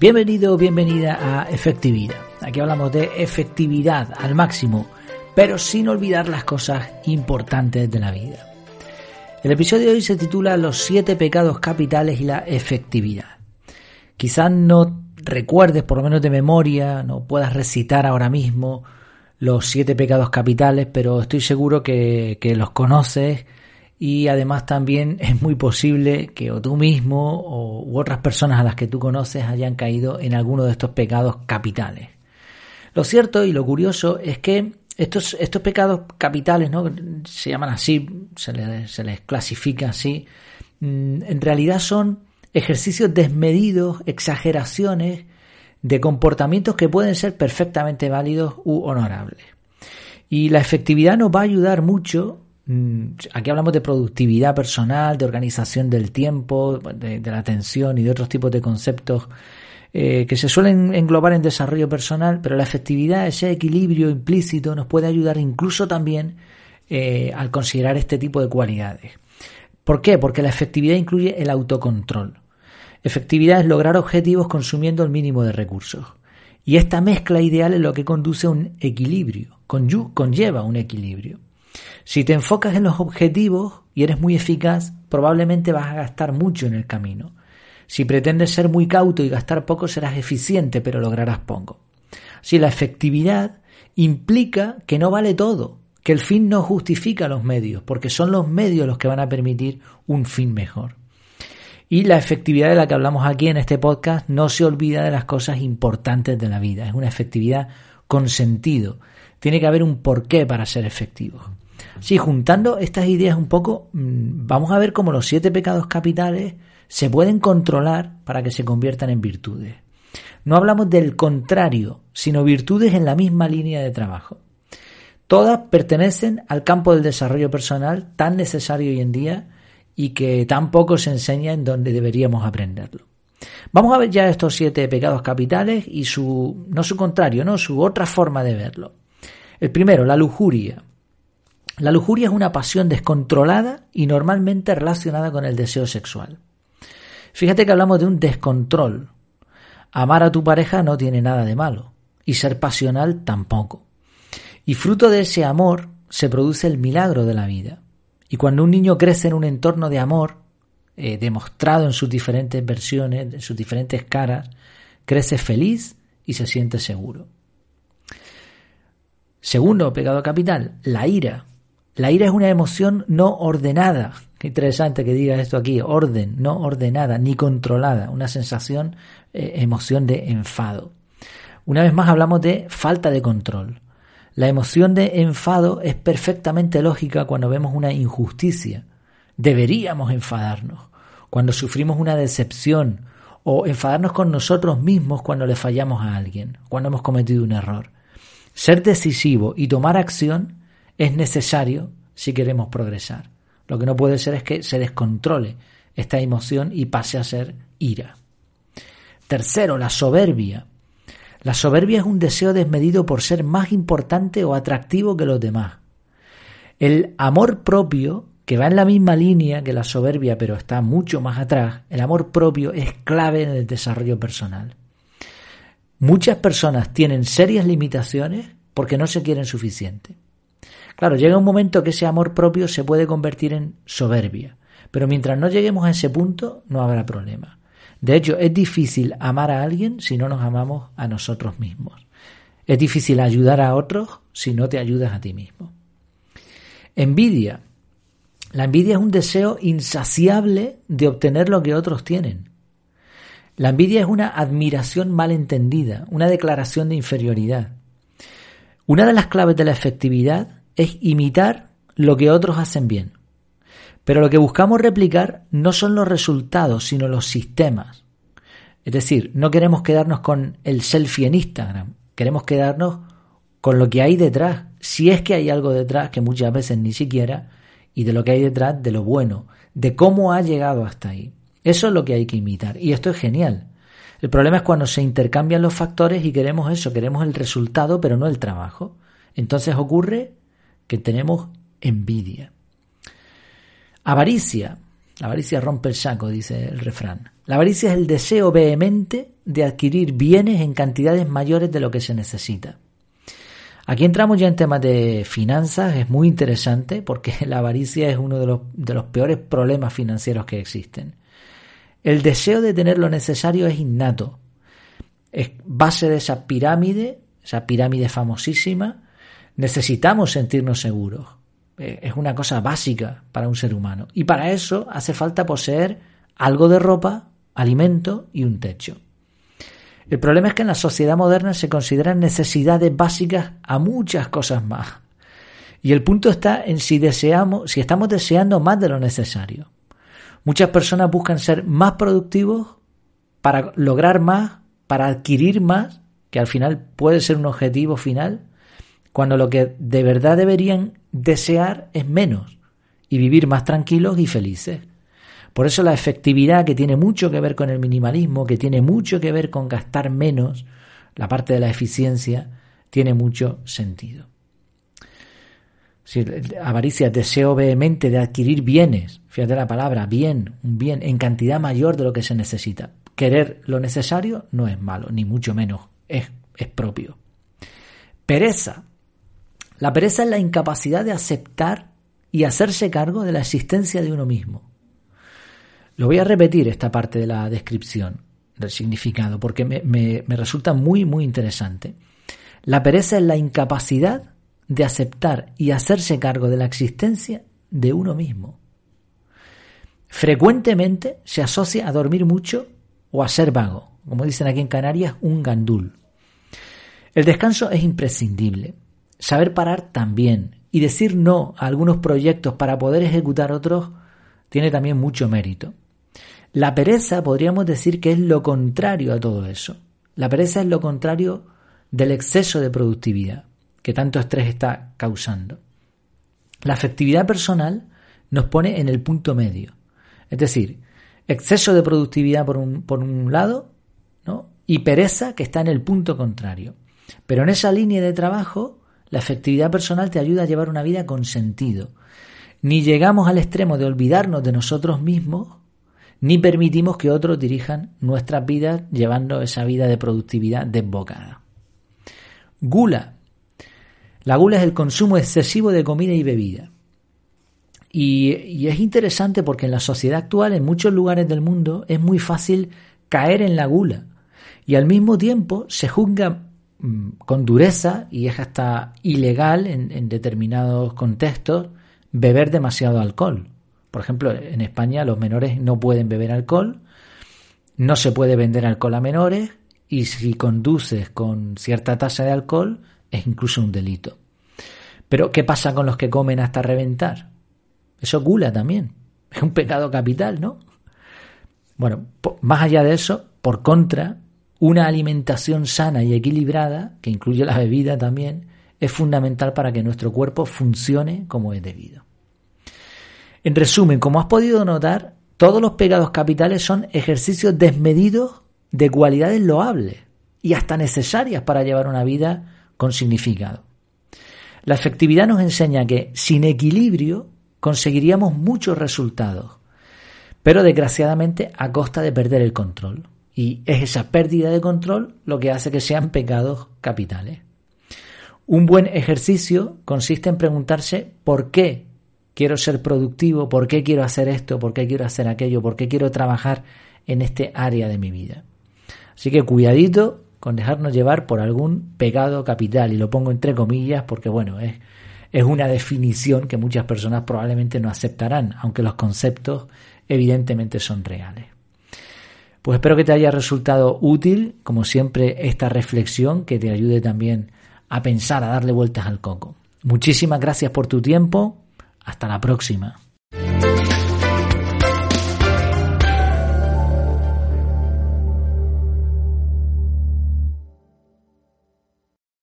Bienvenido o bienvenida a Efectividad. Aquí hablamos de efectividad al máximo, pero sin olvidar las cosas importantes de la vida. El episodio de hoy se titula Los siete pecados capitales y la efectividad. Quizás no recuerdes, por lo menos de memoria, no puedas recitar ahora mismo los siete pecados capitales, pero estoy seguro que, que los conoces y además también es muy posible que o tú mismo o, u otras personas a las que tú conoces hayan caído en alguno de estos pecados capitales. Lo cierto y lo curioso es que estos, estos pecados capitales, ¿no? se llaman así, se les, se les clasifica así, mm, en realidad son ejercicios desmedidos, exageraciones de comportamientos que pueden ser perfectamente válidos u honorables. Y la efectividad nos va a ayudar mucho aquí hablamos de productividad personal, de organización del tiempo, de, la atención y de otros tipos de conceptos eh, que se suelen englobar en desarrollo personal, pero la efectividad, ese equilibrio implícito, nos puede ayudar incluso también eh, al considerar este tipo de cualidades. ¿Por qué? Porque la efectividad incluye el autocontrol. Efectividad es lograr objetivos consumiendo el mínimo de recursos. Y esta mezcla ideal es lo que conduce a un equilibrio, conlleva un equilibrio. Si te enfocas en los objetivos y eres muy eficaz, probablemente vas a gastar mucho en el camino. Si pretendes ser muy cauto y gastar poco, serás eficiente, pero lograrás poco. Si la efectividad implica que no vale todo, que el fin no justifica los medios, porque son los medios los que van a permitir un fin mejor. Y la efectividad de la que hablamos aquí en este podcast no se olvida de las cosas importantes de la vida. Es una efectividad con sentido. Tiene que haber un porqué para ser efectivo. Sí, juntando estas ideas un poco, mm, vamos a ver cómo los siete pecados capitales se pueden controlar para que se conviertan en virtudes. No hablamos del contrario, sino virtudes en la misma línea de trabajo. Todas pertenecen al campo del desarrollo personal tan necesario hoy en día y que tan poco se enseña en donde deberíamos aprenderlo. Vamos a ver ya estos siete pecados capitales y su, no su contrario, no, su otra forma de verlo. El primero, la lujuria. La lujuria es una pasión descontrolada y normalmente relacionada con el deseo sexual. Fíjate que hablamos de un descontrol. Amar a tu pareja no tiene nada de malo y ser pasional tampoco. Y fruto de ese amor se produce el milagro de la vida. Y cuando un niño crece en un entorno de amor, eh, demostrado en sus diferentes versiones, en sus diferentes caras, crece feliz y se siente seguro. Segundo pecado capital, la ira. La ira es una emoción no ordenada. Qué interesante que diga esto aquí, orden, no ordenada, ni controlada, una sensación, eh, emoción de enfado. Una vez más hablamos de falta de control. La emoción de enfado es perfectamente lógica cuando vemos una injusticia. Deberíamos enfadarnos. Cuando sufrimos una decepción o enfadarnos con nosotros mismos cuando le fallamos a alguien, cuando hemos cometido un error. Ser decisivo y tomar acción es necesario si queremos progresar. Lo que no puede ser es que se descontrole esta emoción y pase a ser ira. Tercero, la soberbia. La soberbia es un deseo desmedido por ser más importante o atractivo que los demás. El amor propio, que va en la misma línea que la soberbia, pero está mucho más atrás, el amor propio es clave en el desarrollo personal. Muchas personas tienen serias limitaciones porque no se quieren suficiente. Claro, llega un momento que ese amor propio se puede convertir en soberbia, pero mientras no lleguemos a ese punto no habrá problema. De hecho, es difícil amar a alguien si no nos amamos a nosotros mismos. Es difícil ayudar a otros si no te ayudas a ti mismo. Envidia. La envidia es un deseo insaciable de obtener lo que otros tienen. La envidia es una admiración mal entendida, una declaración de inferioridad. Una de las claves de la efectividad es imitar lo que otros hacen bien. Pero lo que buscamos replicar no son los resultados, sino los sistemas. Es decir, no queremos quedarnos con el selfie en Instagram, queremos quedarnos con lo que hay detrás, si es que hay algo detrás que muchas veces ni siquiera, y de lo que hay detrás de lo bueno, de cómo ha llegado hasta ahí. Eso es lo que hay que imitar, y esto es genial. El problema es cuando se intercambian los factores y queremos eso, queremos el resultado, pero no el trabajo. Entonces ocurre que tenemos envidia. Avaricia. La avaricia rompe el saco, dice el refrán. La avaricia es el deseo vehemente de adquirir bienes en cantidades mayores de lo que se necesita. Aquí entramos ya en temas de finanzas, es muy interesante porque la avaricia es uno de los, de los peores problemas financieros que existen. El deseo de tener lo necesario es innato, es base de esa pirámide, esa pirámide famosísima, necesitamos sentirnos seguros. Eh, es una cosa básica para un ser humano. Y para eso hace falta poseer algo de ropa, alimento y un techo. El problema es que en la sociedad moderna se consideran necesidades básicas a muchas cosas más. Y el punto está en si deseamos, si estamos deseando más de lo necesario. Muchas personas buscan ser más productivos para lograr más, para adquirir más, que al final puede ser un objetivo final, cuando lo que de verdad deberían desear es menos y vivir más tranquilos y felices. Por eso la efectividad, que tiene mucho que ver con el minimalismo, que tiene mucho que ver con gastar menos, la parte de la eficiencia, tiene mucho sentido. Si avaricia, deseo vehemente de adquirir bienes, fíjate la palabra, bien, un bien en cantidad mayor de lo que se necesita. Querer lo necesario no es malo, ni mucho menos, es, es propio. Pereza. La pereza es la incapacidad de aceptar y hacerse cargo de la existencia de uno mismo. Lo voy a repetir esta parte de la descripción del significado porque me, resulta muy, muy interesante. La pereza es la incapacidad de aceptar y hacerse cargo de la existencia de uno mismo. Frecuentemente se asocia a dormir mucho o a ser vago, como dicen aquí en Canarias, un gandul. El descanso es imprescindible. Saber parar también y decir no a algunos proyectos para poder ejecutar otros tiene también mucho mérito. La pereza podríamos decir que es lo contrario a todo eso. La pereza es lo contrario del exceso de productividad que tanto estrés está causando. La afectividad personal nos pone en el punto medio. Es decir, exceso de productividad por un, por un lado ¿no? y pereza que está en el punto contrario. Pero en esa línea de trabajo, la afectividad personal te ayuda a llevar una vida con sentido. Ni llegamos al extremo de olvidarnos de nosotros mismos, ni permitimos que otros dirijan nuestras vidas llevando esa vida de productividad desbocada. Gula. La gula es el consumo excesivo de comida y bebida. Y, y, es interesante porque en la sociedad actual, en muchos lugares del mundo, es muy fácil caer en la gula. Y al mismo tiempo se juzga con dureza, y es hasta ilegal en, en determinados contextos, beber demasiado alcohol. Por ejemplo, en España los menores no pueden beber alcohol, no se puede vender alcohol a menores y si conduces con cierta tasa de alcohol es incluso un delito. Pero ¿qué pasa con los que comen hasta reventar? Eso gula también. Es un pecado capital, ¿no? Bueno, más allá de eso, por contra, una alimentación sana y equilibrada, que incluye la bebida también, es fundamental para que nuestro cuerpo funcione como es debido. En resumen, como has podido notar, todos los pecados capitales son ejercicios desmedidos de cualidades loables y hasta necesarias para llevar una vida con significado. La efectividad nos enseña que sin equilibrio conseguiríamos muchos resultados, pero desgraciadamente a costa de perder el control. Y es esa pérdida de control lo que hace que sean pecados capitales. Un buen ejercicio consiste en preguntarse por qué quiero ser productivo, por qué quiero hacer esto, por qué quiero hacer aquello, por qué quiero trabajar en este área de mi vida. Así que cuidadito con dejarnos llevar por algún pecado capital, y lo pongo entre comillas porque, bueno, es, es una definición que muchas personas probablemente no aceptarán, aunque los conceptos evidentemente son reales. Pues espero que te haya resultado útil, como siempre, esta reflexión que te ayude también a pensar, a darle vueltas al coco. Muchísimas gracias por tu tiempo hasta la próxima.